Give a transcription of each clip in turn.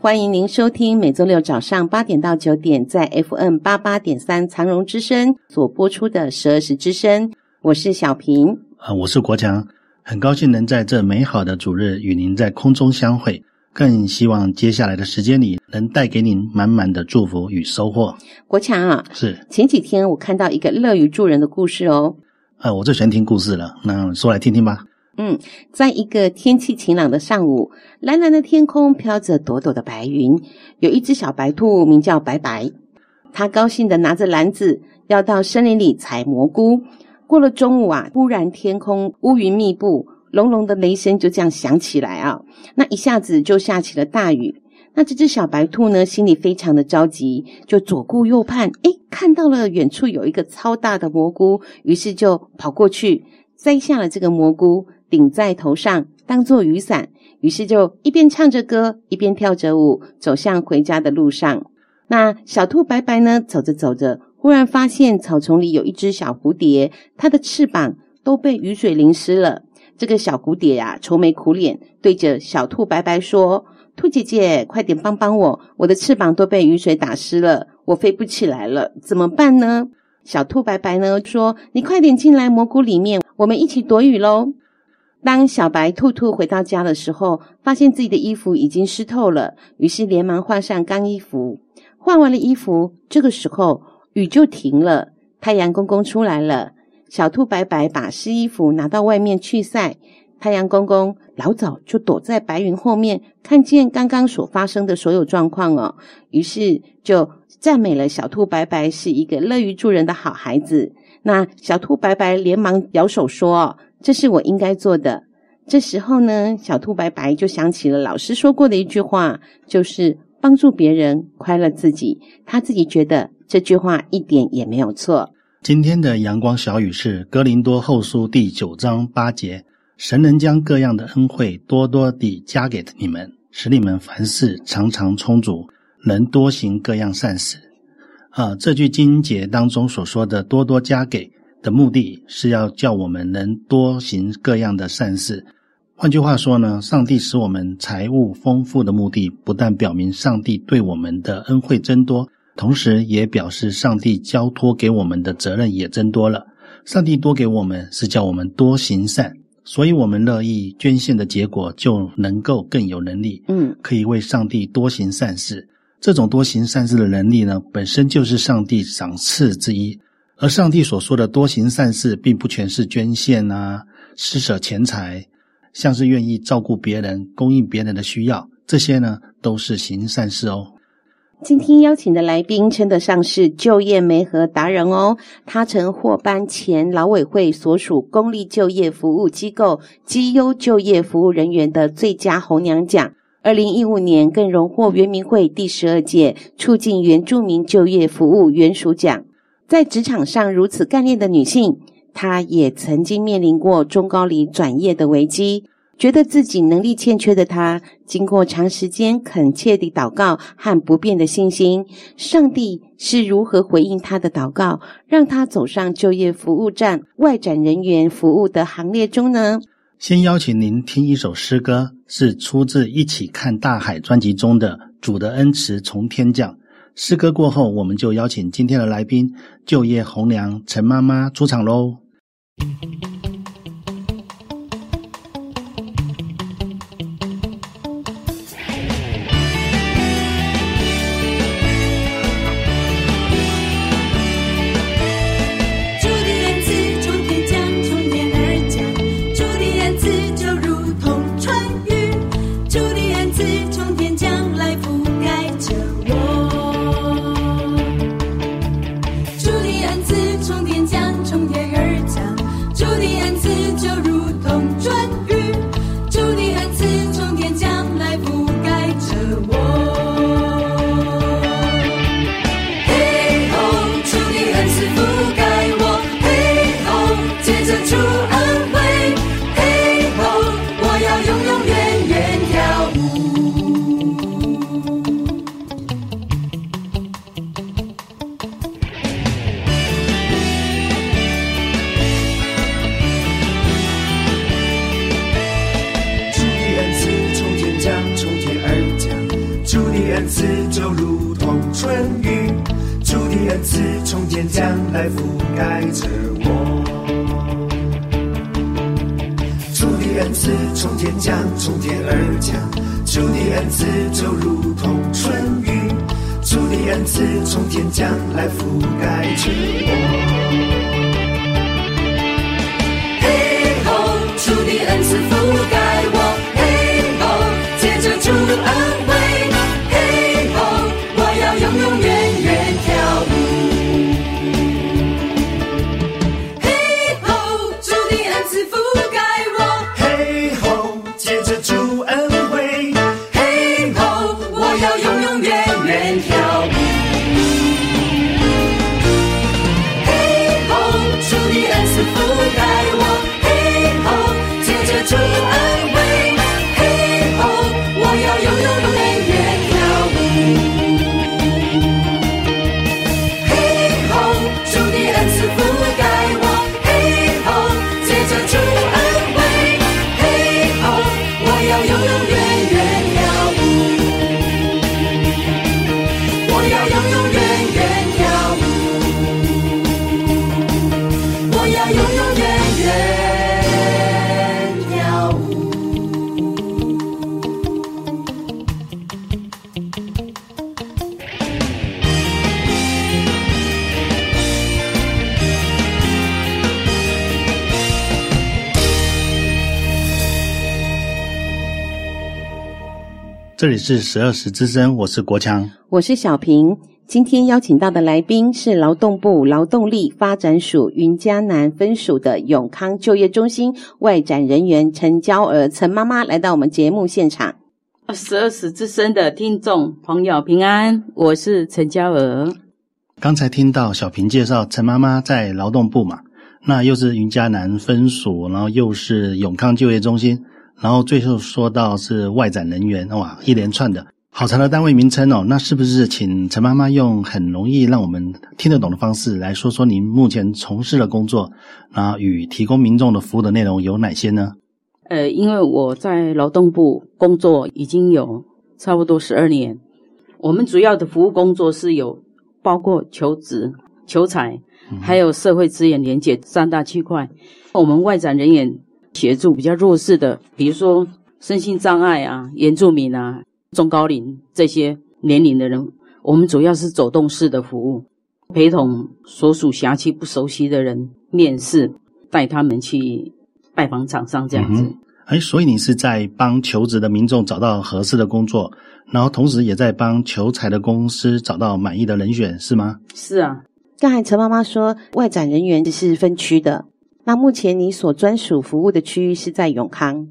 欢迎您收听每周六早上八点到九点在 FM 八八点三长荣之声所播出的十二时之声。我是小平，啊，我是国强，很高兴能在这美好的主日与您在空中相会，更希望接下来的时间里能带给您满满的祝福与收获。国强啊，是前几天我看到一个乐于助人的故事哦。啊，我最喜欢听故事了，那说来听听吧。嗯，在一个天气晴朗的上午，蓝蓝的天空飘着朵朵的白云。有一只小白兔，名叫白白。它高兴地拿着篮子，要到森林里采蘑菇。过了中午啊，突然天空乌云密布，隆隆的雷声就这样响起来啊！那一下子就下起了大雨。那这只小白兔呢，心里非常的着急，就左顾右盼，诶，看到了远处有一个超大的蘑菇，于是就跑过去摘下了这个蘑菇。顶在头上当做雨伞，于是就一边唱着歌，一边跳着舞，走向回家的路上。那小兔白白呢，走着走着，忽然发现草丛里有一只小蝴蝶，它的翅膀都被雨水淋湿了。这个小蝴蝶呀、啊，愁眉苦脸，对着小兔白白说：“兔姐姐，快点帮帮我，我的翅膀都被雨水打湿了，我飞不起来了，怎么办呢？”小兔白白呢说：“你快点进来蘑菇里面，我们一起躲雨喽。”当小白兔兔回到家的时候，发现自己的衣服已经湿透了，于是连忙换上干衣服。换完了衣服，这个时候雨就停了，太阳公公出来了。小兔白白把湿衣服拿到外面去晒。太阳公公老早就躲在白云后面，看见刚刚所发生的所有状况哦，于是就赞美了小兔白白是一个乐于助人的好孩子。那小兔白白连忙摇手说。这是我应该做的。这时候呢，小兔白白就想起了老师说过的一句话，就是帮助别人，快乐自己。他自己觉得这句话一点也没有错。今天的阳光小语是格林多后书第九章八节：神能将各样的恩惠多多地加给你们，使你们凡事常常充足，能多行各样善事。啊，这句经节当中所说的多多加给。的目的是要叫我们能多行各样的善事。换句话说呢，上帝使我们财物丰富的目的，不但表明上帝对我们的恩惠增多，同时也表示上帝交托给我们的责任也增多了。上帝多给我们，是叫我们多行善，所以我们乐意捐献的结果，就能够更有能力，嗯，可以为上帝多行善事。这种多行善事的能力呢，本身就是上帝赏赐之一。而上帝所说的多行善事，并不全是捐献啊、施舍钱财，像是愿意照顾别人、供应别人的需要，这些呢都是行善事哦。今天邀请的来宾称得上是就业媒合达人哦，他曾获颁前劳委会所属公立就业服务机构绩优就业服务人员的最佳红娘奖，二零一五年更荣获原民会第十二届促进原住民就业服务原属奖。在职场上如此干练的女性，她也曾经面临过中高龄转业的危机，觉得自己能力欠缺的她，经过长时间恳切的祷告和不变的信心，上帝是如何回应她的祷告，让她走上就业服务站外展人员服务的行列中呢？先邀请您听一首诗歌，是出自《一起看大海》专辑中的《主的恩慈从天降》。诗歌过后，我们就邀请今天的来宾——就业红娘陈妈妈出场喽。赐就如同春雨，主的恩赐从天降来覆盖着我。主的恩赐从天降，从天而降，主的恩赐就如同春雨，主的恩赐从天降来覆盖着我。这里是十二时之声，我是国强，我是小平。今天邀请到的来宾是劳动部劳动力发展署云嘉南分署的永康就业中心外展人员陈娇儿陈妈妈来到我们节目现场。十二时之声的听众朋友平安，我是陈娇儿。刚才听到小平介绍陈妈妈在劳动部嘛，那又是云嘉南分署，然后又是永康就业中心。然后最后说到是外展人员，哇，一连串的好长的单位名称哦。那是不是请陈妈妈用很容易让我们听得懂的方式来说说您目前从事的工作，然后与提供民众的服务的内容有哪些呢？呃，因为我在劳动部工作已经有差不多十二年，我们主要的服务工作是有包括求职、求才，还有社会资源连结三大区块。我们外展人员。协助比较弱势的，比如说身心障碍啊、原住民啊、中高龄这些年龄的人，我们主要是走动式的服务，陪同所属辖区不熟悉的人面试，带他们去拜访厂商这样子。哎、嗯，所以你是在帮求职的民众找到合适的工作，然后同时也在帮求财的公司找到满意的人选，是吗？是啊。刚才陈妈妈说，外展人员是分区的。那目前你所专属服务的区域是在永康，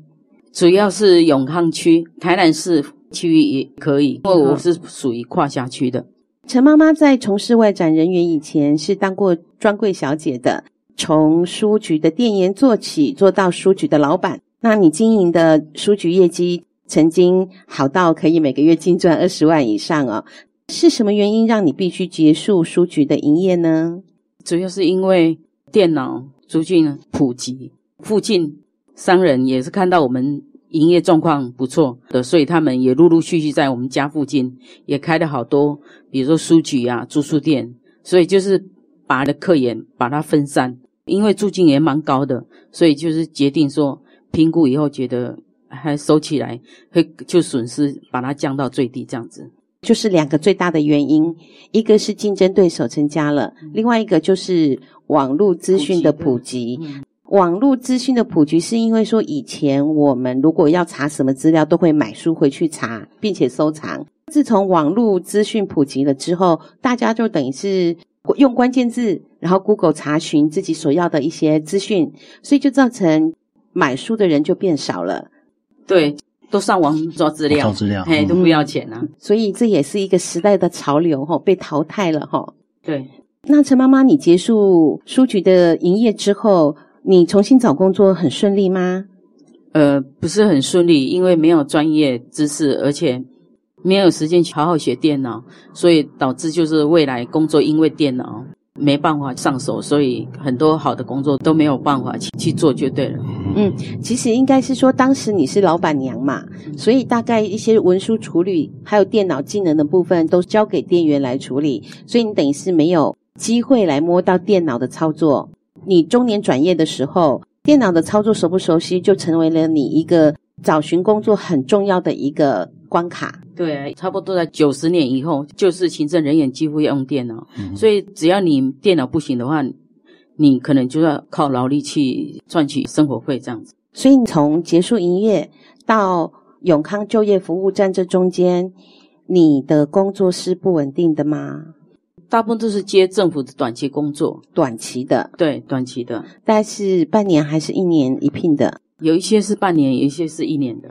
主要是永康区，台南市区域也可以，因为我是属于跨辖区的。陈妈妈在从事外展人员以前是当过专柜小姐的，从书局的店员做起，做到书局的老板。那你经营的书局业绩曾经好到可以每个月净赚二十万以上哦，是什么原因让你必须结束书局的营业呢？主要是因为电脑。逐渐普及，附近商人也是看到我们营业状况不错的，所以他们也陆陆续续在我们家附近也开了好多，比如说书局啊、住宿店，所以就是把的客源把它分散，因为租金也蛮高的，所以就是决定说评估以后觉得还收起来会就损失，把它降到最低这样子。就是两个最大的原因，一个是竞争对手增加了，另外一个就是网络资讯的普及。网络资讯的普及是因为说以前我们如果要查什么资料，都会买书回去查，并且收藏。自从网络资讯普及了之后，大家就等于是用关键字，然后 Google 查询自己所要的一些资讯，所以就造成买书的人就变少了。对。都上网抓资料，资料，哎，都不要钱啊！所以这也是一个时代的潮流，哈，被淘汰了，哈。对。那陈妈妈，你结束书局的营业之后，你重新找工作很顺利吗？呃，不是很顺利，因为没有专业知识，而且没有时间去好好学电脑，所以导致就是未来工作因为电脑。没办法上手，所以很多好的工作都没有办法去去做，就对了。嗯，其实应该是说，当时你是老板娘嘛，所以大概一些文书处理还有电脑技能的部分都交给店员来处理，所以你等于是没有机会来摸到电脑的操作。你中年转业的时候，电脑的操作熟不熟悉，就成为了你一个找寻工作很重要的一个关卡。对，差不多在九十年以后，就是行政人员几乎要用电脑，嗯所以只要你电脑不行的话，你可能就要靠劳力去赚取生活费这样子。所以你从结束营业到永康就业服务站这中间，你的工作是不稳定的吗？大部分都是接政府的短期工作，短期的，对，短期的，但是半年还是一年一聘的？有一些是半年，有一些是一年的，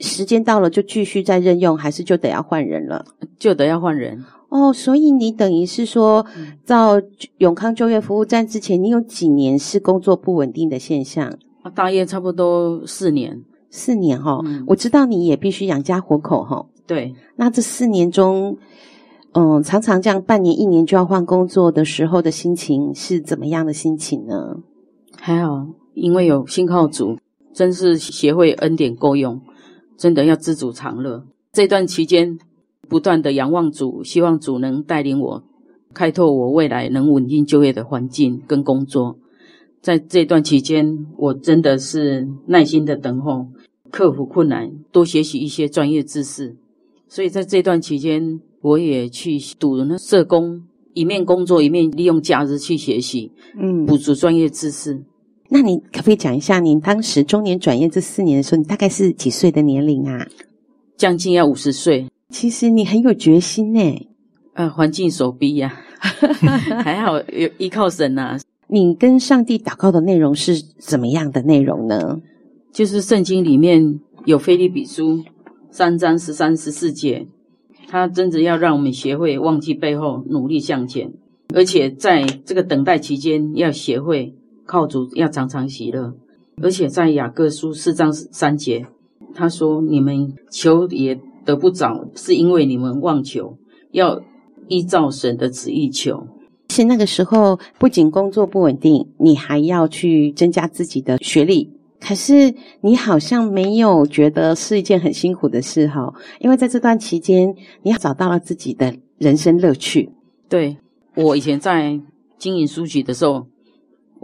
时间到了就继续再任用，还是就得要换人了？就得要换人。哦，所以你等于是说，到永康就业服务站之前，你有几年是工作不稳定的现象？大约差不多四年，四年哈、哦嗯我知道你也必须养家活口哈、哦。对，那这四年中，嗯，常常这样半年、一年就要换工作的时候的心情是怎么样的心情呢？还好，因为有信号组，真是协会恩典够用，真的要知足常乐。这段期间，不断的仰望主，希望主能带领我，开拓我未来能稳定就业的环境跟工作。在这段期间，我真的是耐心的等候，克服困难，多学习一些专业知识。所以在这段期间，我也去读那社工，一面工作一面利用假日去学习，嗯，补足专业知识。那你可不可以讲一下，你当时中年转业这四年的时候，你大概是几岁的年龄啊？将近要五十岁，其实你很有决心呢。呃，环境所逼呀、还好有依靠神呐、啊。你跟上帝祷告的内容是怎么样的内容呢？就是圣经里面有腓立比书三章十三十四节，他真的要让我们学会忘记背后，努力向前，而且在这个等待期间，要学会靠主，要常常喜乐。而且在雅各书四章三节，他说：“你们求也得不着，是因为你们妄求，要依照神的旨意求。”是那个时候，不仅工作不稳定，你还要去增加自己的学历。可是你好像没有觉得是一件很辛苦的事哈，因为在这段期间，你找到了自己的人生乐趣。对，我以前在经营书局的时候，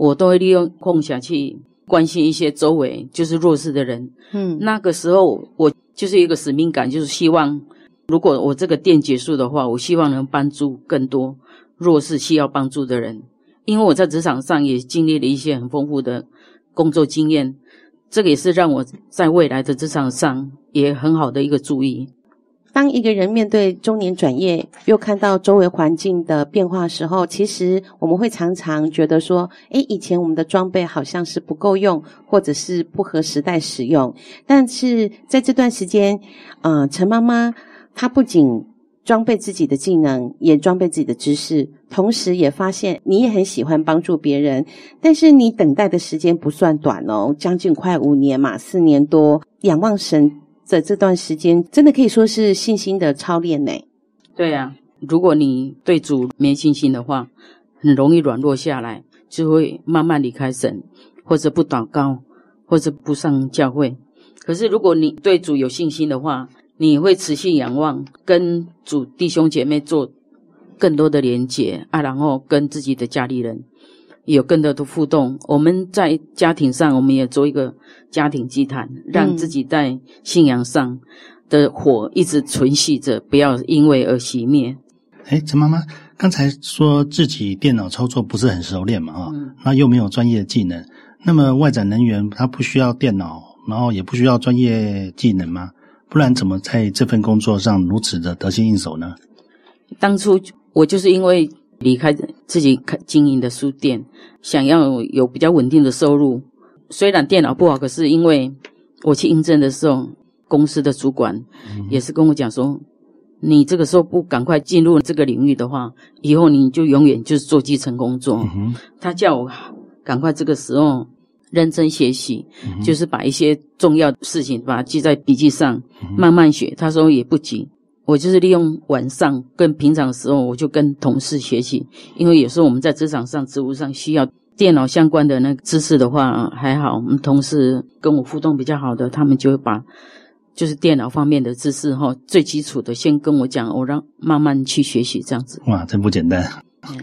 我都会利用空暇去关心一些周围就是弱势的人。嗯，那个时候我就是一个使命感，就是希望如果我这个店结束的话，我希望能帮助更多弱势需要帮助的人。因为我在职场上也经历了一些很丰富的工作经验，这个也是让我在未来的职场上也很好的一个注意。当一个人面对中年转业，又看到周围环境的变化时候，其实我们会常常觉得说：“诶，以前我们的装备好像是不够用，或者是不合时代使用。”但是在这段时间，呃，陈妈妈她不仅装备自己的技能，也装备自己的知识，同时也发现你也很喜欢帮助别人。但是你等待的时间不算短哦，将近快五年嘛，四年多，仰望神。在这段时间，真的可以说是信心的操练呢。对呀、如果你对主没信心的话，很容易软弱下来，就会慢慢离开神，或者不祷告，或者不上教会。可是如果你对主有信心的话，你会持续仰望，跟主弟兄姐妹做更多的连结啊，然后跟自己的家里人有更多的互动。我们在家庭上，我们也做一个家庭祭坛，让自己在信仰上的火一直存续着，不要因为而熄灭。哎，陈妈妈刚才说自己电脑操作不是很熟练嘛，啊、嗯，那又没有专业技能，那么外展人员他不需要电脑，然后也不需要专业技能吗？不然怎么在这份工作上如此的得心应手呢？当初我就是因为离开自己开经营的书店，想要有比较稳定的收入。虽然电脑不好，可是因为我去应征的时候，公司的主管也是跟我讲说，你这个时候不赶快进入这个领域的话，以后你就永远就是做基层工作。嗯他叫我赶快这个时候认真学习，嗯就是把一些重要的事情把它记在笔记上，慢慢学。他说也不急。我就是利用晚上跟平常的时候，我就跟同事学习，因为有时候我们在职场上、职务上需要电脑相关的那个知识的话，还好我们同事跟我互动比较好的，他们就会把就是电脑方面的知识哈，最基础的先跟我讲，我让慢慢去学习这样子。哇，真不简单。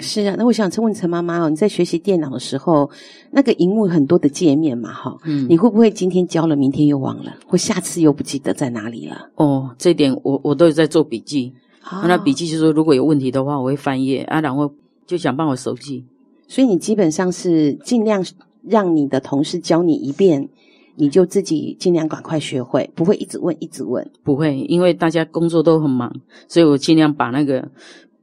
是啊，那我想问陈妈妈哦，你在学习电脑的时候，那个荧幕很多的界面嘛，哈，嗯，你会不会今天教了，明天又忘了，或下次又不记得在哪里了？哦，这点我我都有在做笔记，哦、那笔记就是说如果有问题的话，我会翻页啊，然后就想办法熟记。所以你基本上是尽量让你的同事教你一遍，你就自己尽量赶快学会，不会一直问一直问。不会，因为大家工作都很忙，所以我尽量把那个。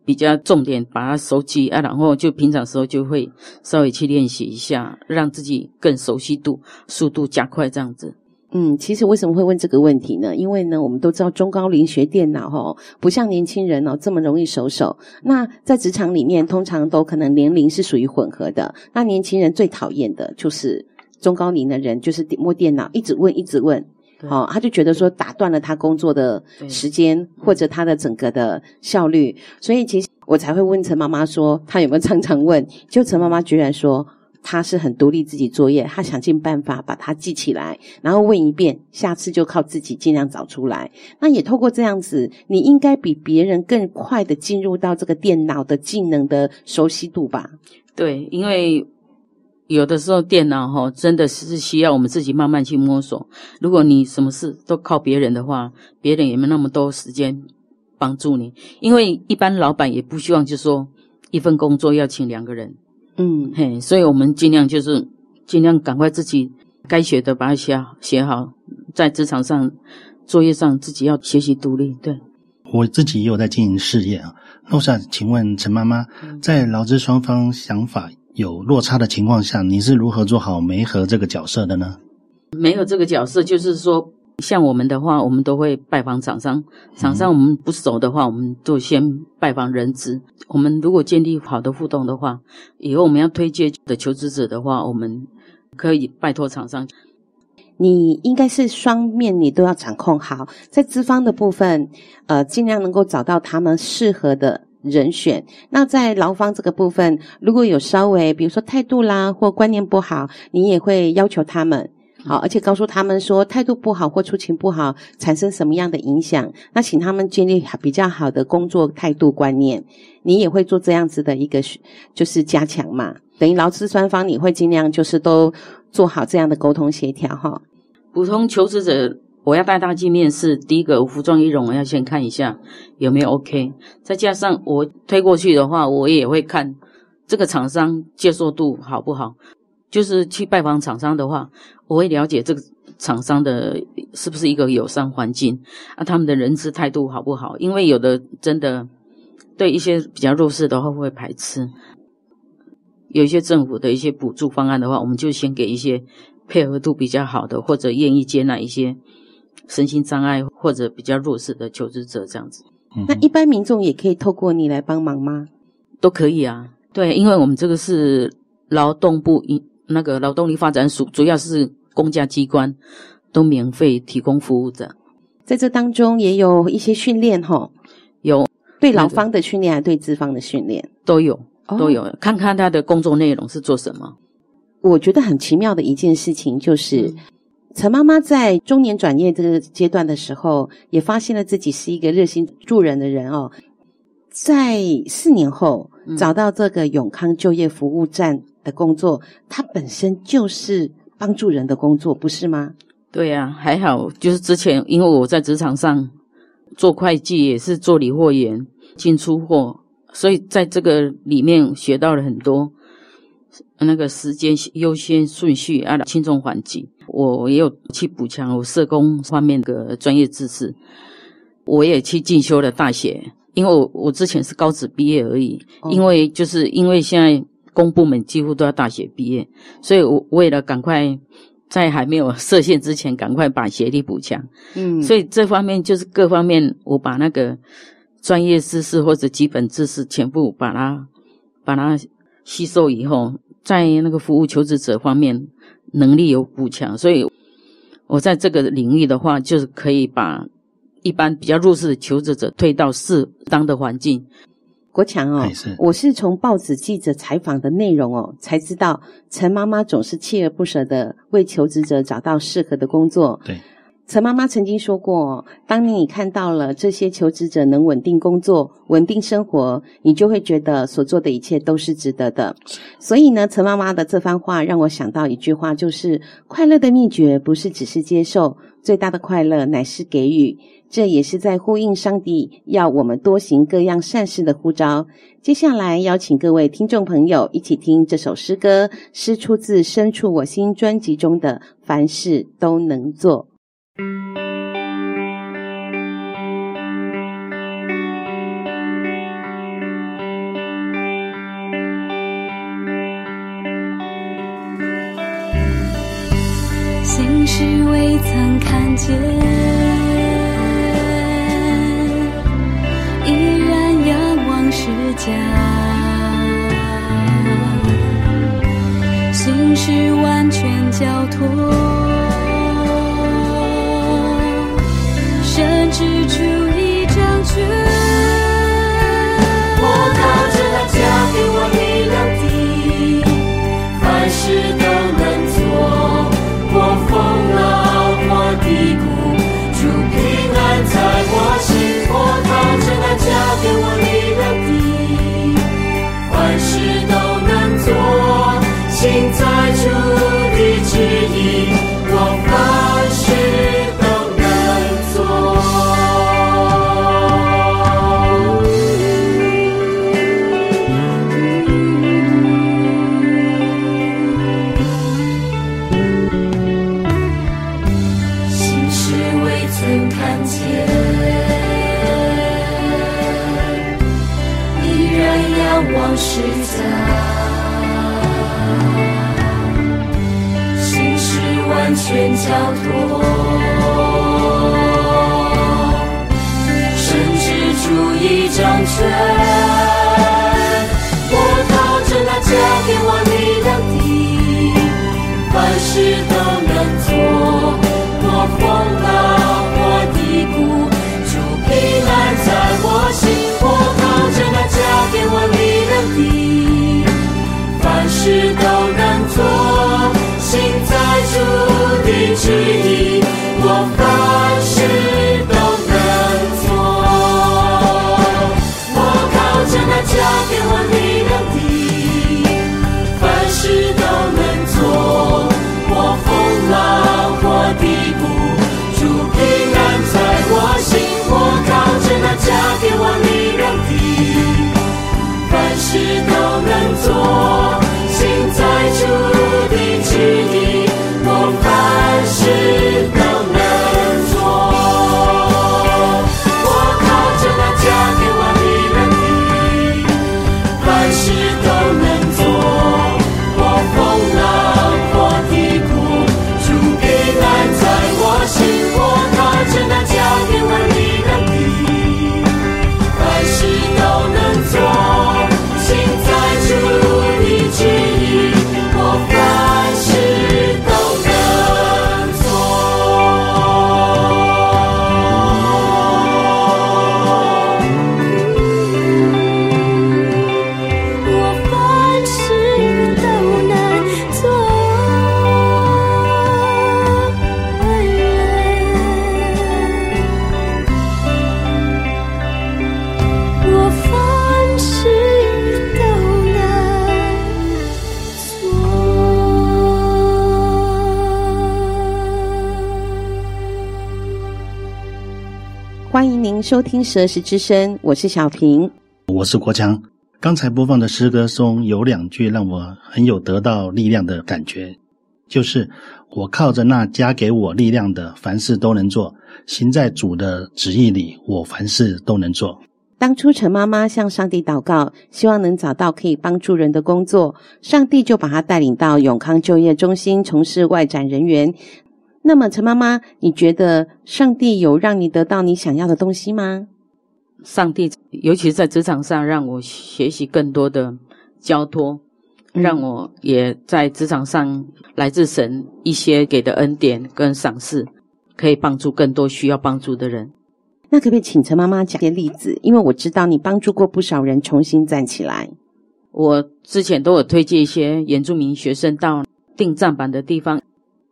比较重点，把它熟记啊，然后就平常时候就会稍微去练习一下，让自己更熟悉度、速度加快这样子。嗯，其实为什么会问这个问题呢？因为呢，我们都知道中高龄学电脑哦，不像年轻人哦这么容易熟手。那在职场里面，通常都可能年龄是属于混合的。那年轻人最讨厌的就是中高龄的人，就是摸电脑一直问，一直问。哦，他就觉得说打断了他工作的时间，或者他的整个的效率，所以其实我才会问陈妈妈说，他有没有常常问？就陈妈妈居然说他是很独立自己作业，他想尽办法把它记起来，然后问一遍，下次就靠自己尽量找出来。那也透过这样子，你应该比别人更快的进入到这个电脑的技能的熟悉度吧？对，因为。有的时候电脑哈真的是需要我们自己慢慢去摸索。如果你什么事都靠别人的话，别人也没那么多时间帮助你。因为一般老板也不希望就说一份工作要请两个人，嗯嘿，所以我们尽量就是尽量赶快自己该学的把它写好写好，在职场上作业上自己要学习独立。对，我自己也有在经营事业啊。那我想请问陈妈妈，在劳资双方想法有落差的情况下，你是如何做好媒合这个角色的呢？没有这个角色，就是说，像我们的话，我们都会拜访厂商。厂商我们不熟的话，我们就先拜访人资。我们如果建立好的互动的话，以后我们要推荐的求职者的话，我们可以拜托厂商。你应该是双面，你都要掌控好。在资方的部分，呃，尽量能够找到他们适合的。人选。那在劳方这个部分，如果有稍微比如说态度啦或观念不好，你也会要求他们好，而且告诉他们说态度不好或出勤不好产生什么样的影响，那请他们建立比较好的工作态度观念。你也会做这样子的一个就是加强嘛，等于劳资双方你会尽量就是都做好这样的沟通协调哈。普通求职者。我要带他去面试，第一个服装仪容我要先看一下有没有 OK，再加上我推过去的话，我也会看这个厂商接受度好不好。就是去拜访厂商的话，我会了解这个厂商的是不是一个友善环境啊，他们的人资态度好不好？因为有的真的对一些比较弱势的话会排斥，有一些政府的一些补助方案的话，我们就先给一些配合度比较好的，或者愿意接纳一些。身心障碍或者比较弱势的求职者这样子，那一般民众也可以透过你来帮忙吗？都可以啊，对，因为我们这个是劳动部一那个劳动力发展署，主要是公家机关都免费提供服务的。在这当中也有一些训练齁，有对劳方的训练，还对资方的训练都有，都有，看看他的工作内容是做什么。我觉得很奇妙的一件事情就是。嗯陈妈妈在中年转业这个阶段的时候，也发现了自己是一个热心助人的人哦。在四年后找到这个永康就业服务站的工作，它本身就是帮助人的工作，不是吗？对呀，还好，就是之前因为我在职场上做会计，也是做理货员进出货，所以在这个里面学到了很多那个时间优先顺序啊，轻重缓急。我也有去补强我社工方面的专业知识，我也去进修了大学，因为我我之前是高职毕业而已，哦、因为就是因为现在公部门几乎都要大学毕业，所以我为了赶快在还没有设限之前，赶快把学历补强，嗯，所以这方面就是各方面我把那个专业知识或者基本知识全部把它把它吸收以后，在那个服务求职者方面。能力有补强，所以我在这个领域的话，就是可以把一般比较弱势的求职者推到适当的环境。国强哦，是我是从报纸记者采访的内容哦，才知道陈妈妈总是锲而不舍的为求职者找到适合的工作。对，陈妈妈曾经说过，当你看到了这些求职者能稳定工作、稳定生活，你就会觉得所做的一切都是值得的。所以呢，陈妈妈的这番话让我想到一句话，就是快乐的秘诀不是只是接受，最大的快乐乃是给予。这也是在呼应上帝要我们多行各样善事的呼召。接下来邀请各位听众朋友一起听这首诗歌，是出自《深处我心》专辑中的《凡事都能做》。心事未曾看见，依然仰望施加，心事完全交托。伸出一张拳，却收听《蛇时之声》，我是小平，我是国强。刚才播放的诗歌中有两句让我很有得到力量的感觉，就是我靠着那加给我力量的，凡事都能做；行在主的旨意里，我凡事都能做。当初陈妈妈向上帝祷告，希望能找到可以帮助人的工作，上帝就把她带领到永康就业中心从事外展人员。那么，陈妈妈，你觉得上帝有让你得到你想要的东西吗？上帝，尤其是在职场上，让我学习更多的交托，让我也在职场上来自神一些给的恩典跟赏识，可以帮助更多需要帮助的人。那可不可以请陈妈妈讲些例子？因为我知道你帮助过不少人重新站起来。我之前都有推荐一些原住民学生到定站板的地方。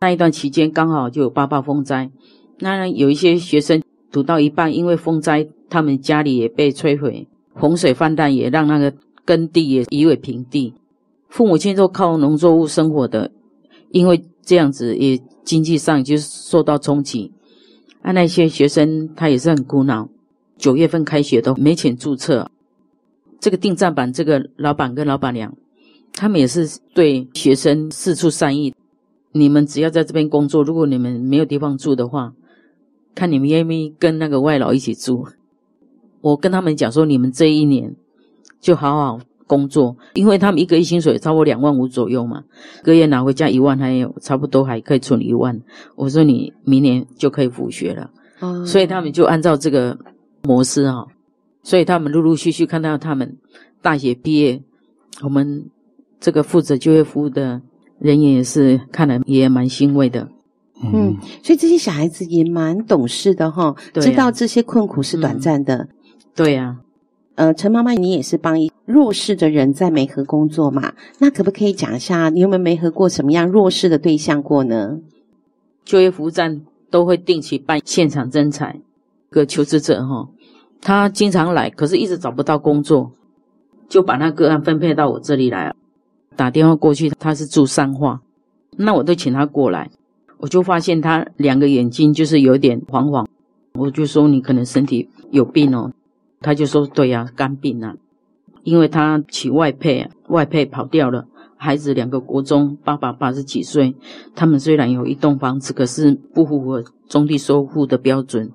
那一段期间刚好就有八八风灾，那有一些学生读到一半，因为风灾，他们家里也被摧毁，洪水泛滥也让那个耕地也夷为平地。父母亲都靠农作物生活的，因为这样子也经济上就受到冲击。啊，那些学生他也是很苦恼，九月份开学都没钱注册。这个订栈板这个老板跟老板娘，他们也是对学生四处善意。你们只要在这边工作，如果你们没有地方住的话，看你们愿不愿意跟那个外劳一起住。我跟他们讲说，你们这一年就好好工作，因为他们一个月薪水差不多两万五左右嘛，一个月拿回家一万，还有差不多还可以存一万。我说你明年就可以复学了，嗯，所以他们就按照这个模式啊，所以他们陆陆续续看到他们大学毕业，我们这个负责就业服务的。人也是看了也蛮欣慰的，嗯，所以这些小孩子也蛮懂事的哈，知道这些困苦是短暂的，嗯，对呀，啊。呃，陈妈妈，你也是帮一弱势的人在媒合工作嘛？那可不可以讲一下，你有没有媒合过什么样弱势的对象过呢？就业服务站都会定期办现场征才，个求职者哈，他经常来，可是一直找不到工作，就把那个案分配到我这里来。打电话过去，他是住三化，那我都请他过来，我就发现他两个眼睛就是有点黄黄，我就说你可能身体有病哦，他就说对呀，肝病啊，因为他娶外配，外配跑掉了，孩子两个国中，爸爸八十几岁，他们虽然有一栋房子，可是不符合中低收入的标准，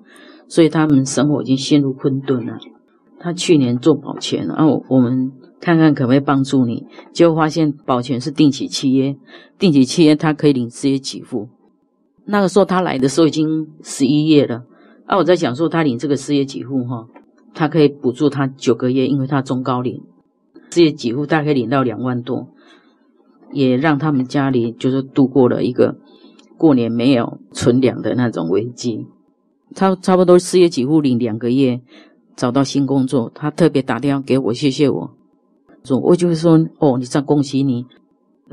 所以他们生活已经陷入困顿了。他去年做保全，然后我们。看看可不可以帮助你，结果发现保全是定期契约，定期契约他可以领失业给付。那个时候他来的时候已经十一月了，啊，我在想说他领这个失业给付哈，他可以补助他九个月，因为他中高龄，失业给付大概领到两万多，也让他们家里就是度过了一个过年没有存粮的那种危机。他差不多失业给付领两个月，找到新工作，他特别打电话给我，谢谢我。说，我就会说，哦，你这样恭喜你，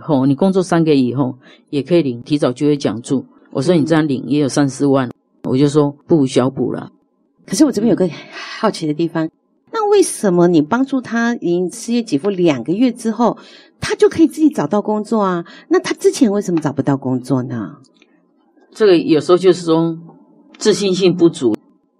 哦，你工作三个月以后也可以领提早就业奖助。我说你这样领也有三四万，我就说不无小补了。可是我这边有个好奇的地方，那为什么你帮助他领失业给付两个月之后，他就可以自己找到工作啊？那他之前为什么找不到工作呢？这个有时候就是说自信心不足。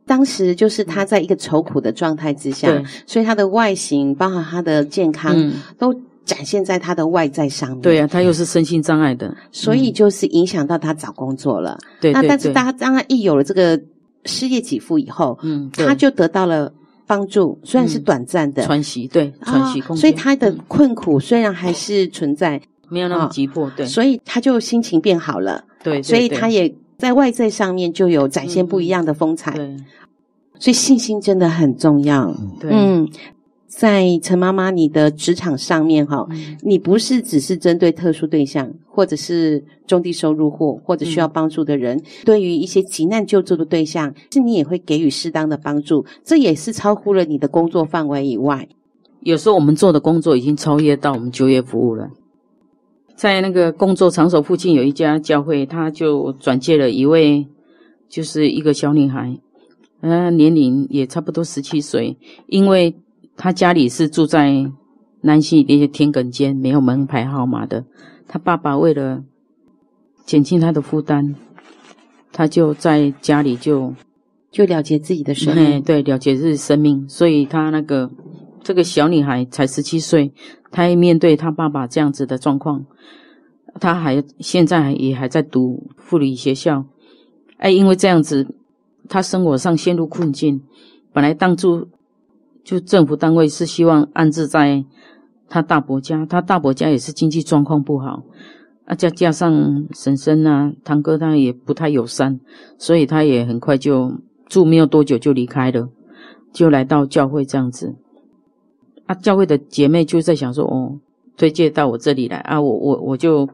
当时就是他在一个愁苦的状态之下，所以他的外形，包括他的健康，嗯、都展现在他的外在上面。对啊，他又是身心障碍的，所以就是影响到他找工作了。对、嗯，那但是他当他一有了这个失业给付以后，嗯，他就得到了帮助，虽然是短暂的。喘息，对，喘息空间、哦。所以他的困苦虽然还是存在，嗯、没有那么急迫，对。所以他就心情变好了，对，对，对，所以他也在外在上面就有展现不一样的风采。嗯、对。所以信心真的很重要。对，嗯，在陈妈妈你的职场上面哈，嗯，你不是只是针对特殊对象，或者是中低收入户，或者需要帮助的人，嗯，对于一些急难救助的对象，是你也会给予适当的帮助。这也是超乎了你的工作范围以外。有时候我们做的工作已经超越到我们就业服务了。在那个工作场所附近有一家教会，他就转介了一位，就是一个小女孩。呃，年龄也差不多十七岁，因为她家里是住在南溪那些田埂间，没有门牌号码的。他爸爸为了减轻他的负担，他就在家里就就了结自己的生命。对，了结自己生命。所以他那个这个小女孩才十七岁，她一面对她爸爸这样子的状况，她还现在也还在读护理学校。哎，因为这样子。她生活上陷入困境，本来当初就政府单位是希望安置在她大伯家，她大伯家也是经济状况不好，啊，再加上婶婶啊、堂哥他也不太友善，所以他也很快就住没有多久就离开了，就来到教会这样子。啊，教会的姐妹就在想说，哦，推荐到我这里来啊，我我我就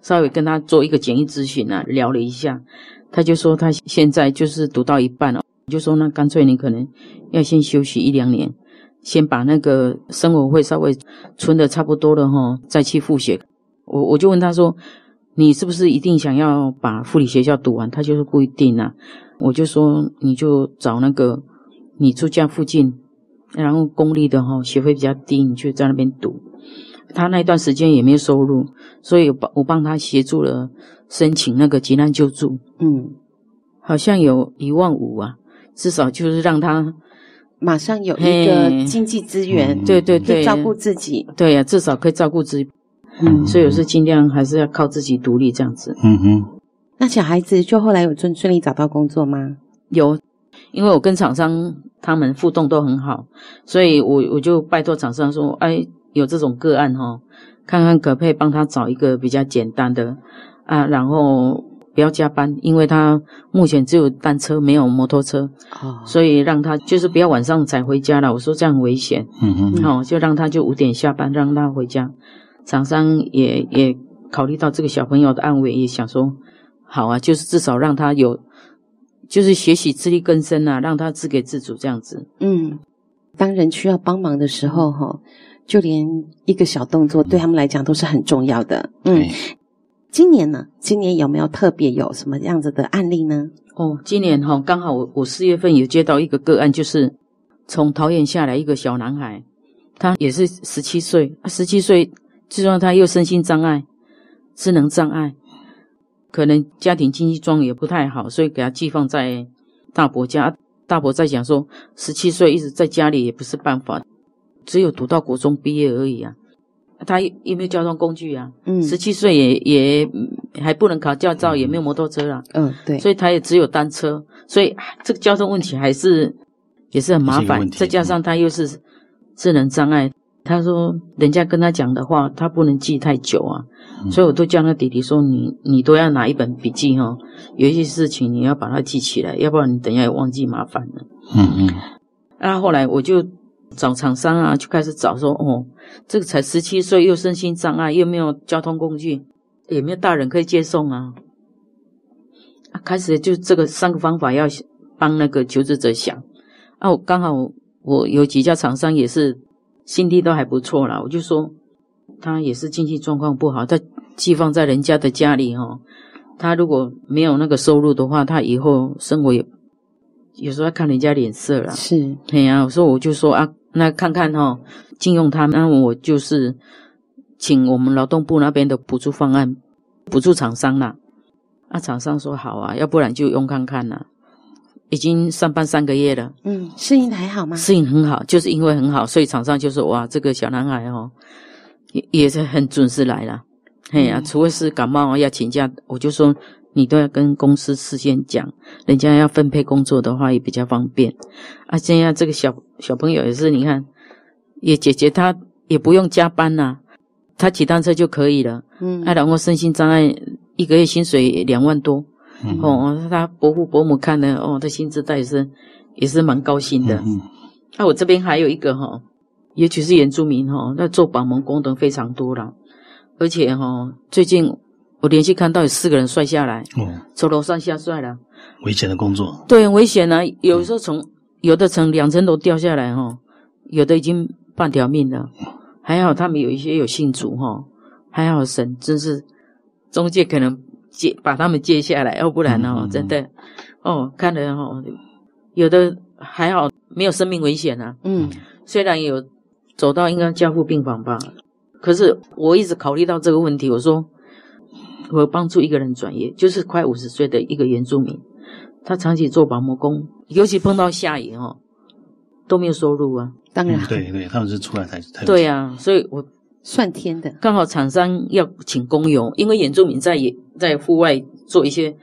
稍微跟他做一个简易咨询啊，聊了一下。他就说他现在就是读到一半了，就说那干脆你可能要先休息一两年，先把那个生活费稍微存的差不多了哈，再去复学。我我就问他说，你是不是一定想要把护理学校读完？他就是不一定啊。我就说，你就找那个你住家附近，然后公立的哈，学费比较低，你就在那边读。他那段时间也没有收入，所以我帮我帮他协助了申请那个急难救助。嗯，好像有一万五啊，至少就是让他马上有一个经济资源，嘿对对对，照顾自己。对呀、啊，至少可以照顾自己。嗯，所以我是尽量还是要靠自己独立这样子。嗯哼，那小孩子就后来有顺顺利找到工作吗？有，因为我跟厂商他们互动都很好，所以我我就拜托厂商说，哎，有这种个案哈，看看可不可以帮他找一个比较简单的啊，然后不要加班，因为他目前只有单车没有摩托车，哦，所以让他就是不要晚上才回家了。我说这样很危险，嗯哼，好、就让他就五点下班，让他回家。厂商也也考虑到这个小朋友的安危，也想说好啊，就是至少让他有，就是学习自力更生啊，让他自给自足这样子。嗯，当人需要帮忙的时候，哈，就连一个小动作对他们来讲都是很重要的。嗯，今年呢？今年有没有特别有什么样子的案例呢？哦，今年哈、刚好我我四月份有接到一个个案，就是从桃园下来一个小男孩，他也是十七岁，十七岁。最重要他又身心障碍、智能障碍，可能家庭经济状况也不太好，所以给他寄放在大伯家。大伯在讲说，十七岁一直在家里也不是办法，只有读到国中毕业而已啊。他有没有交通工具啊？嗯，十七岁也也还不能考驾照，也没有摩托车啊。嗯，对，所以他也只有单车，所以这个交通问题还是也是很麻烦。再加上他又是智能障碍。他说：“人家跟他讲的话，他不能记太久啊，嗯、所以我都叫他弟弟说：你你都要拿一本笔记哈、哦，有一些事情你要把它记起来，要不然你等一下也忘记麻烦了。嗯嗯。那后后来我就找厂商啊，就开始找说：哦，这个才十七岁，又身心障碍，又没有交通工具，也没有大人可以接送啊。啊，开始就这个三个方法要帮那个求职者想。啊，我刚好我有几家厂商也是。”心地都还不错啦，我就说他也是经济状况不好，他寄放在人家的家里哈。他如果没有那个收入的话，他以后生活也有时候要看人家脸色了。是，对呀、啊，我说我就说啊，那看看哈，禁用他，那我就是请我们劳动部那边的补助方案补助厂商啦。啊，厂商说好啊，要不然就用看看啦。已经上班三个月了，嗯，适应的还好吗？适应很好，就是因为很好，所以厂商就说哇，这个小男孩哦，也也是很准时来了。嘿呀、啊，除非是感冒要请假，我就说你都要跟公司事先讲，人家要分配工作的话也比较方便。啊，现在这个小小朋友也是，你看，也姐姐她也不用加班呐、啊，她骑单车就可以了。嗯，啊，然后身心障碍，一个月薪水两万多。嗯、哦，他伯父伯母看了，哦，他薪资也是也是蛮高兴的。嗯，那、啊、我这边还有一个哈、哦，尤其是原住民哈、哦，那做帮忙工的非常多了，而且哈、哦，最近我连续看到有四个人摔下来，哦，从楼上下摔了，危险的工作，对，危险啊，有时候从、嗯、有的从两层楼掉下来哈、哦，有的已经半条命了，还好他们有一些有信主哈、哦，还好神真是中介可能。接把他们接下来，要不然呢、哦？真的，哦，看了哦，有的还好没有生命危险啊。嗯，虽然有走到应该加护病房吧，可是我一直考虑到这个问题。我说，我帮助一个人转业，就是快五十岁的一个原住民，他长期做保姆工，尤其碰到下雨哦，都没有收入啊。当然，嗯、对对，他们是出来才才对啊，所以我。算天的，刚好厂商要请工友，因为原住民在也在户外做一些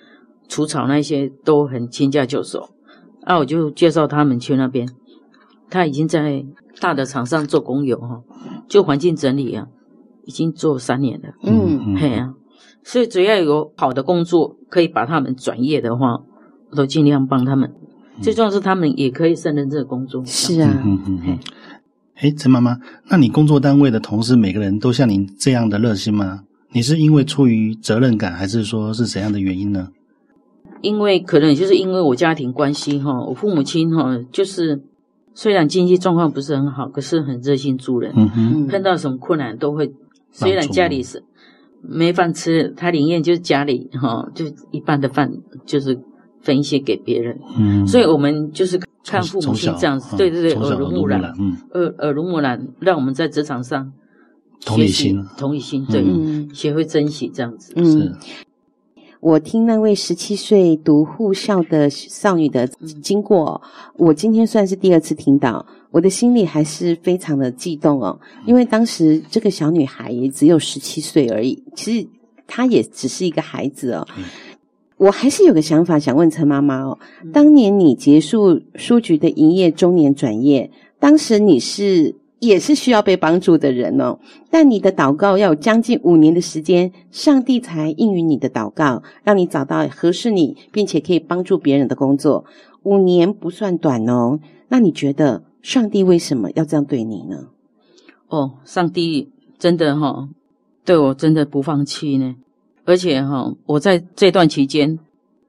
除草那些都很轻价就手，啊，我就介绍他们去那边。他已经在大的厂商做工友哈，就环境整理啊，已经做三年了。嗯，嘿啊，所以只要有好的工作可以把他们转业的话，我都尽量帮他们。嗯、最重要是他们也可以胜任这个工作。是啊。嗯嗯嗯哎，陈妈妈，那你工作单位的同事每个人都像您这样的热心吗？你是因为出于责任感，还是说是怎样的原因呢？因为可能就是因为我家庭关系哈，我父母亲哈，就是虽然经济状况不是很好，可是很热心助人。嗯哼，碰到什么困难都会，虽然家里是没饭吃，他宁愿就是家里哈、哦，就一半的饭就是分一些给别人。嗯，所以我们就是看父母亲这样子，对对对，耳濡目染，嗯，耳耳濡目染，让我们在职场上同理心，同理心，对，嗯、学会珍惜这样子。嗯，我听那位十七岁读护校的少女的经过，我今天算是第二次听到。我的心里还是非常的激动哦，因为当时这个小女孩也只有十七岁而已，其实她也只是一个孩子哦。我还是有个想法想问陈妈妈哦，当年你结束书局的营业，中年转业，当时你是也是需要被帮助的人哦，但你的祷告要有将近五年的时间，上帝才应允你的祷告，让你找到合适你并且可以帮助别人的工作。五年不算短哦，那你觉得？上帝为什么要这样对你呢？哦，上帝真的哈、哦，对我真的不放弃呢。而且哈、哦，我在这段期间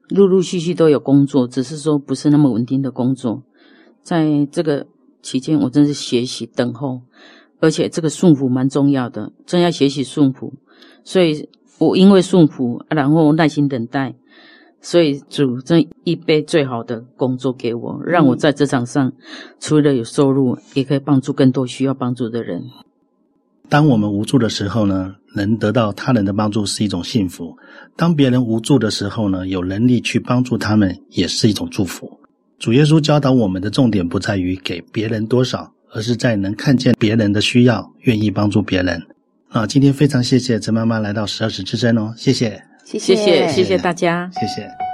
陆陆续续都有工作，只是说不是那么稳定的工作。在这个期间，我真是学习等候，而且这个顺服蛮重要的，真要学习顺服。所以我因为顺服，然后耐心等待。所以主这一杯最好的工作给我，让我在职场上除了有收入，也可以帮助更多需要帮助的人。当我们无助的时候呢，能得到他人的帮助是一种幸福；当别人无助的时候呢，有能力去帮助他们也是一种祝福。主耶稣教导我们的重点不在于给别人多少，而是在能看见别人的需要，愿意帮助别人。啊，今天非常谢谢陈妈妈来到十二时之声哦，谢谢。谢谢，谢谢大家，谢谢。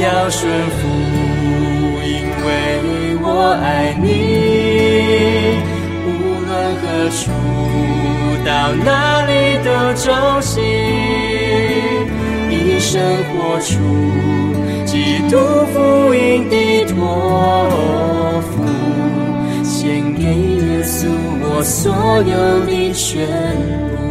要顺服，因为我爱你。无论何处，到哪里都朝夕，一生活出基督福音的托付，献给耶稣我所有的全部。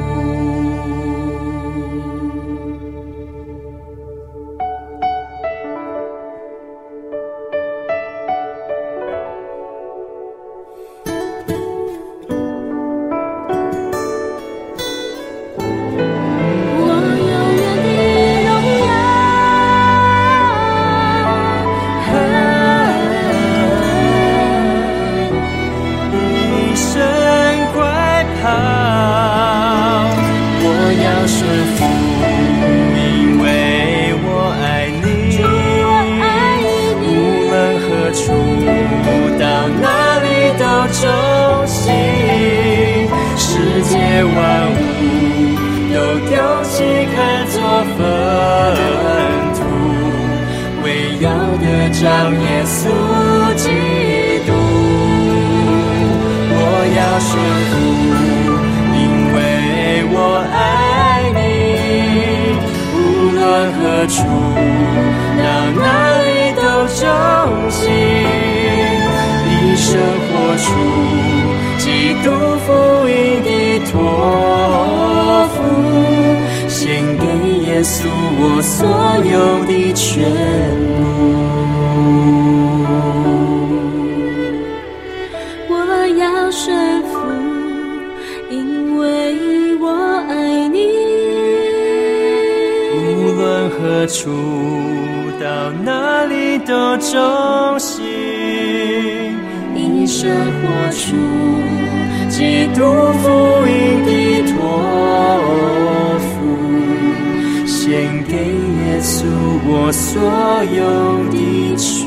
要顺服，因为我爱你。无论何处，到哪里都忠心，以生活出基督福音的托付，献给耶稣我所有的全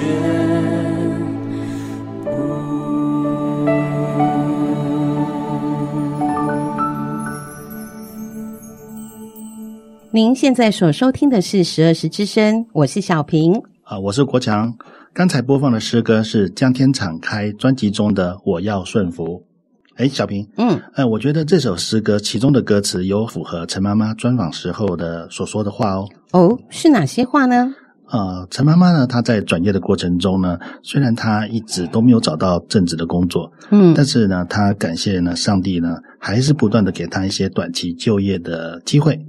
您现在所收听的是十二时之声，我是小平。啊，我是国强。刚才播放的诗歌是江天敞开专辑中的《我要顺服》。哎，小平，嗯，呃，我觉得这首诗歌其中的歌词有符合陈妈妈专访时候的所说的话哦。哦，是哪些话呢？呃，陈妈妈呢，她在转业的过程中呢，虽然她一直都没有找到正职的工作，嗯，但是呢，她感谢呢，上帝呢，还是不断的给她一些短期就业的机会。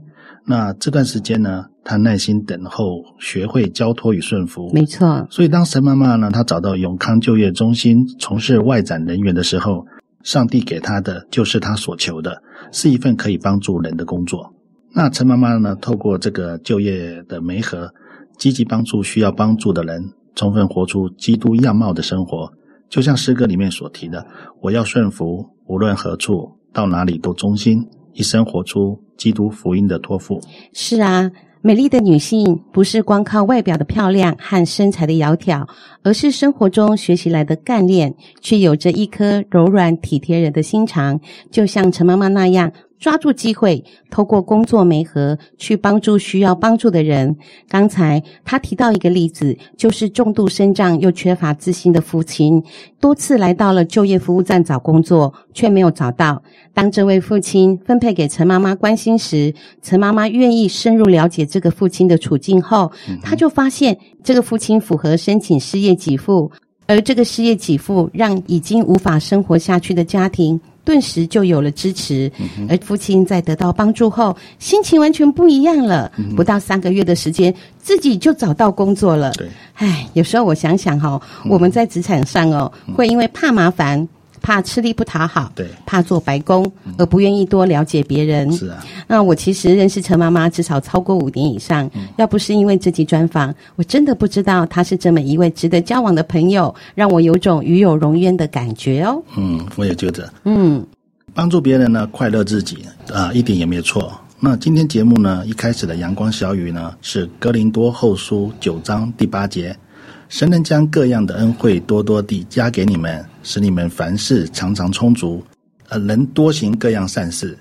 那这段时间呢，他耐心等候，学会交托与顺服。没错。所以当陈妈妈呢，她找到永康就业中心从事外展人员的时候，上帝给她的就是她所求的，是一份可以帮助人的工作。那陈妈妈呢，透过这个就业的媒合，积极帮助需要帮助的人，充分活出基督样貌的生活。就像诗歌里面所提的：“我要顺服，无论何处，到哪里都忠心。”一生活出基督福音的托付。是啊，美丽的女性不是光靠外表的漂亮和身材的窈窕，而是生活中学习来的干练，却有着一颗柔软体贴人的心肠，就像陈妈妈那样。抓住机会，透过工作媒合去帮助需要帮助的人。刚才他提到一个例子，就是重度身障又缺乏自信的父亲，多次来到了就业服务站找工作，却没有找到。当这位父亲分配给陈妈妈关心时，陈妈妈愿意深入了解这个父亲的处境后，他就发现这个父亲符合申请失业给付，而这个失业给付让已经无法生活下去的家庭。顿时就有了支持，而父亲在得到帮助后，心情完全不一样了。不到三个月的时间，自己就找到工作了。对，唉，有时候我想想哈、哦，我们在职场上哦，会因为怕麻烦。怕吃力不讨好，对，怕做白工，而不愿意多了解别人。是啊，那我其实认识陈妈妈至少超过五年以上，嗯，要不是因为这集专访，我真的不知道她是这么一位值得交往的朋友，让我有种与有荣焉的感觉哦。嗯，我也觉得，嗯，帮助别人呢，快乐自己啊，一点也没有错。那今天节目呢，一开始的阳光小语呢，是哥林多后书九章第八节。神能将各样的恩惠多多地加给你们，使你们凡事常常充足，呃，能多行各样善事。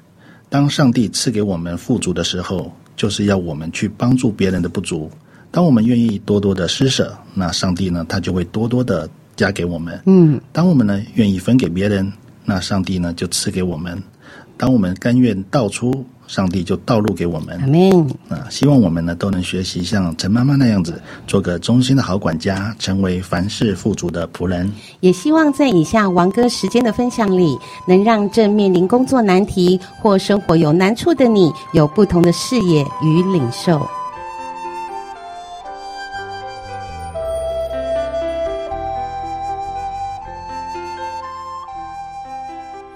当上帝赐给我们富足的时候，就是要我们去帮助别人的不足。当我们愿意多多的施舍，那上帝呢，他就会多多的加给我们。嗯，当我们呢愿意分给别人，那上帝呢就赐给我们。当我们甘愿道出。上帝就道路给我们，阿门。啊，希望我们呢都能学习像陈妈妈那样子，做个忠心的好管家，成为凡事富足的仆人。也希望在以下王哥时间的分享里，能让正面临工作难题或生活有难处的你，有不同的视野与领受。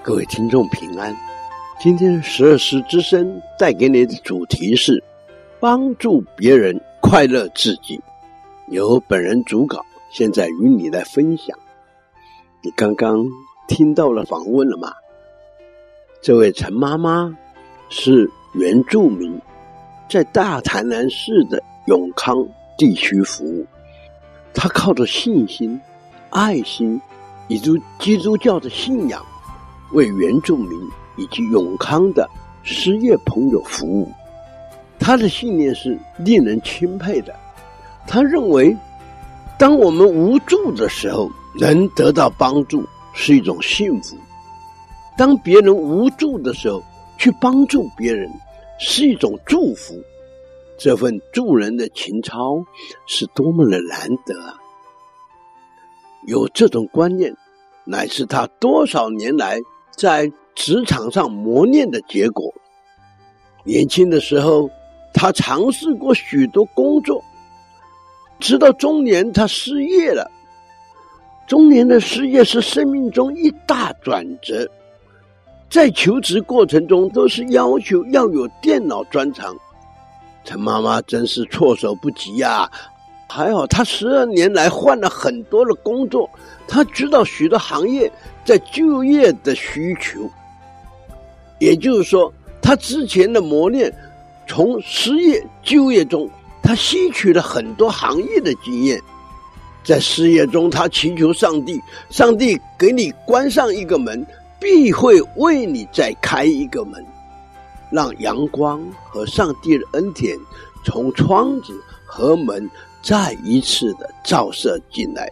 各位听众平安。今天十二时之声带给你的主题是帮助别人快乐自己，由本人主稿，现在与你来分享。你刚刚听到了访问了吗？这位陈妈妈是原住民，在大台南市的永康地区服务。她靠着信心、爱心以及基督教的信仰，为原住民。以及永康的失业朋友服务，他的信念是令人钦佩的。他认为，当我们无助的时候，能得到帮助是一种幸福；当别人无助的时候，去帮助别人是一种祝福。这份助人的情操是多么的难得啊！有这种观念，乃是他多少年来在职场上磨练的结果。年轻的时候，他尝试过许多工作，直到中年，他失业了。中年的失业是生命中一大转折，在求职过程中都是要求要有电脑专长。陈妈妈真是措手不及呀！还好她十二年来换了很多的工作，她知道许多行业在就业的需求。也就是说，他之前的磨练，从失业就业中，他吸取了很多行业的经验。在失业中，他祈求上帝，上帝给你关上一个门，必会为你再开一个门，让阳光和上帝的恩典从窗子和门再一次的照射进来。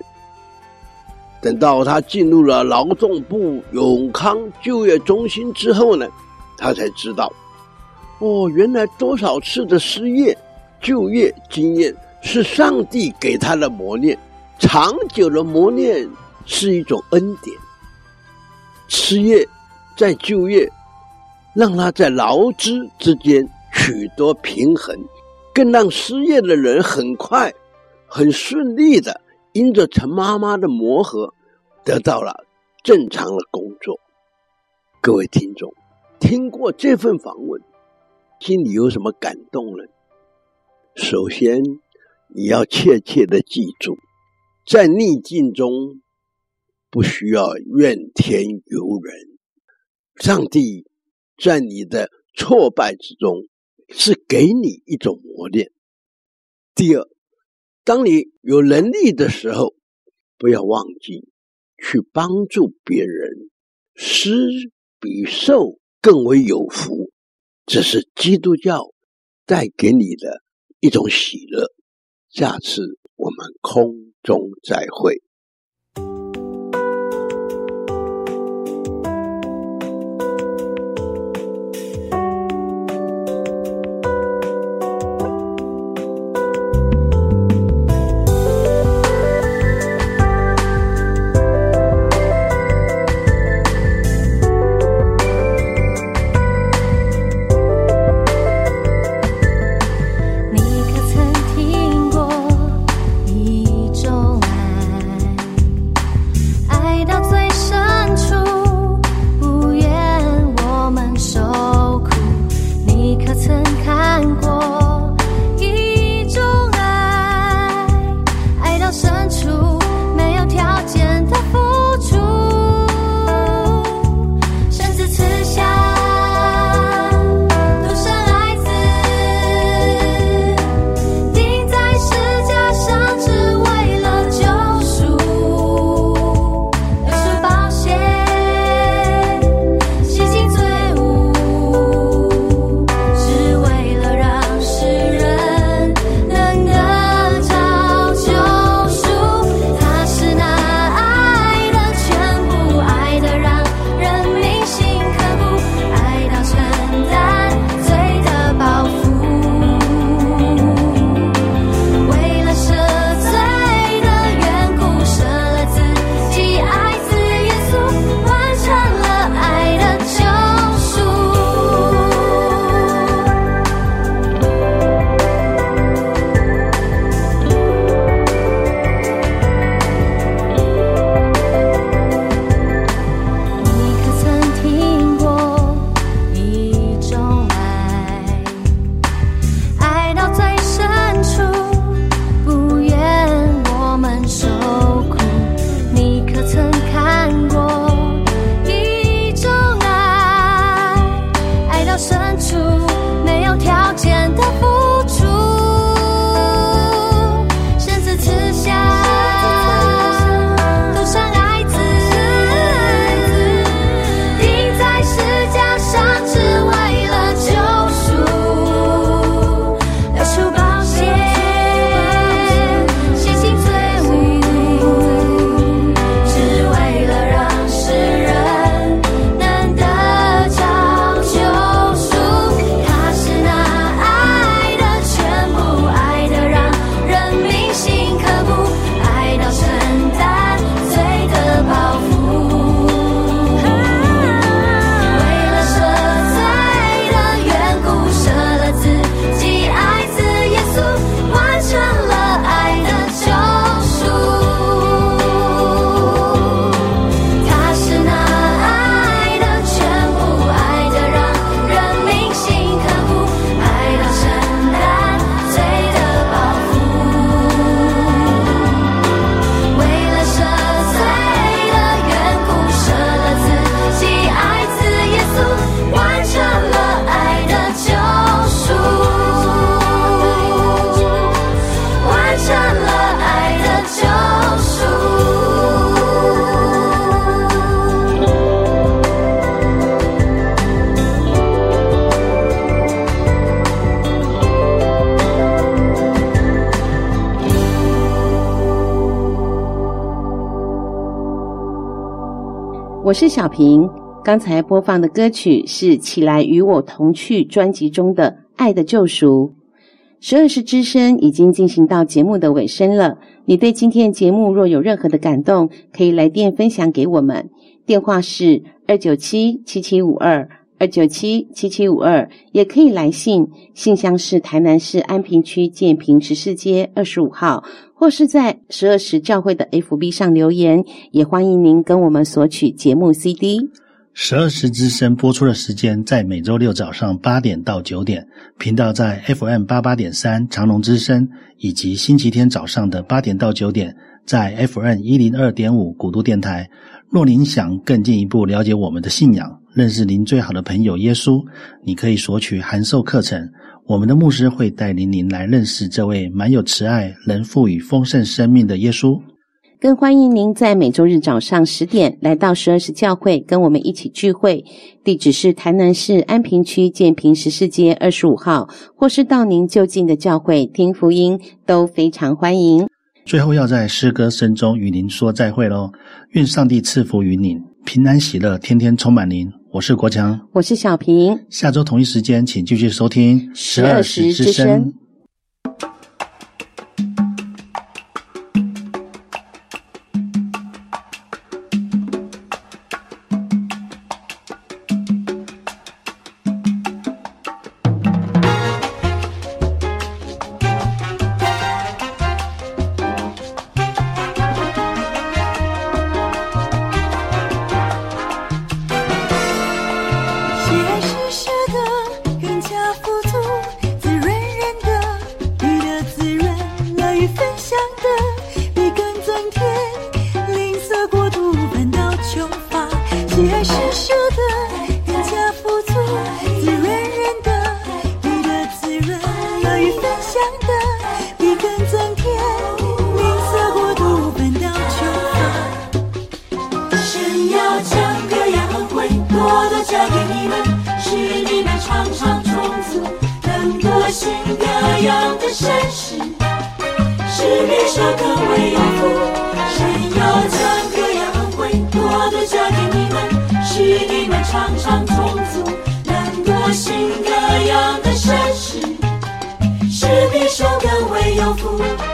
等到他进入了劳动部永康就业中心之后呢，他才知道，哦，原来多少次的失业就业经验是上帝给他的磨练。长久的磨练是一种恩典。失业再就业，让他在劳资之间取得平衡，更让失业的人很快、很顺利的因着陈妈妈的磨合，得到了正常的工作。各位听众，听过这份访问，心里有什么感动呢？首先，你要切切的记住。在逆境中，不需要怨天尤人。上帝在你的挫败之中，是给你一种磨练。第二，当你有能力的时候，不要忘记去帮助别人，施比受更为有福。这是基督教带给你的一种喜乐。下次我们空中再会。我是小平。刚才播放的歌曲是《起来与我同去》专辑中的《爱的救赎》。十二时之声已经进行到节目的尾声了。你对今天的节目若有任何的感动，可以来电分享给我们，电话是二九七七七五二二九七七七五二，也可以来信，信箱是台南市安平区建平十四街二十五号，或是在十二时教会的 FB 上留言，也欢迎您跟我们索取节目 CD。十二时之声播出的时间在每周六早上八点到九点，频道在 FM 八八点三长隆之声，以及星期天早上的八点到九点，在 FM 一零二点五古都电台。若您想更进一步了解我们的信仰，认识您最好的朋友耶稣，你可以索取函授课程。我们的牧师会带领您来认识这位满有慈爱、能赋予丰盛生命的耶稣。更欢迎您在每周日早上十点来到十二时教会，跟我们一起聚会。地址是台南市安平区建平十四街二十五号，或是到您就近的教会听福音，都非常欢迎。最后要在诗歌声中与您说再会喽，愿上帝赐福于您，平安喜乐，天天充满您。我是国强，我是小平。下周同一时间，请继续收听十二时之声。都交给你们是你们常常虫子能多行各样的善事是你说更为有福神要将各样恩惠多的交给你们是你们常常虫子能多行各样的善事是你说更为有福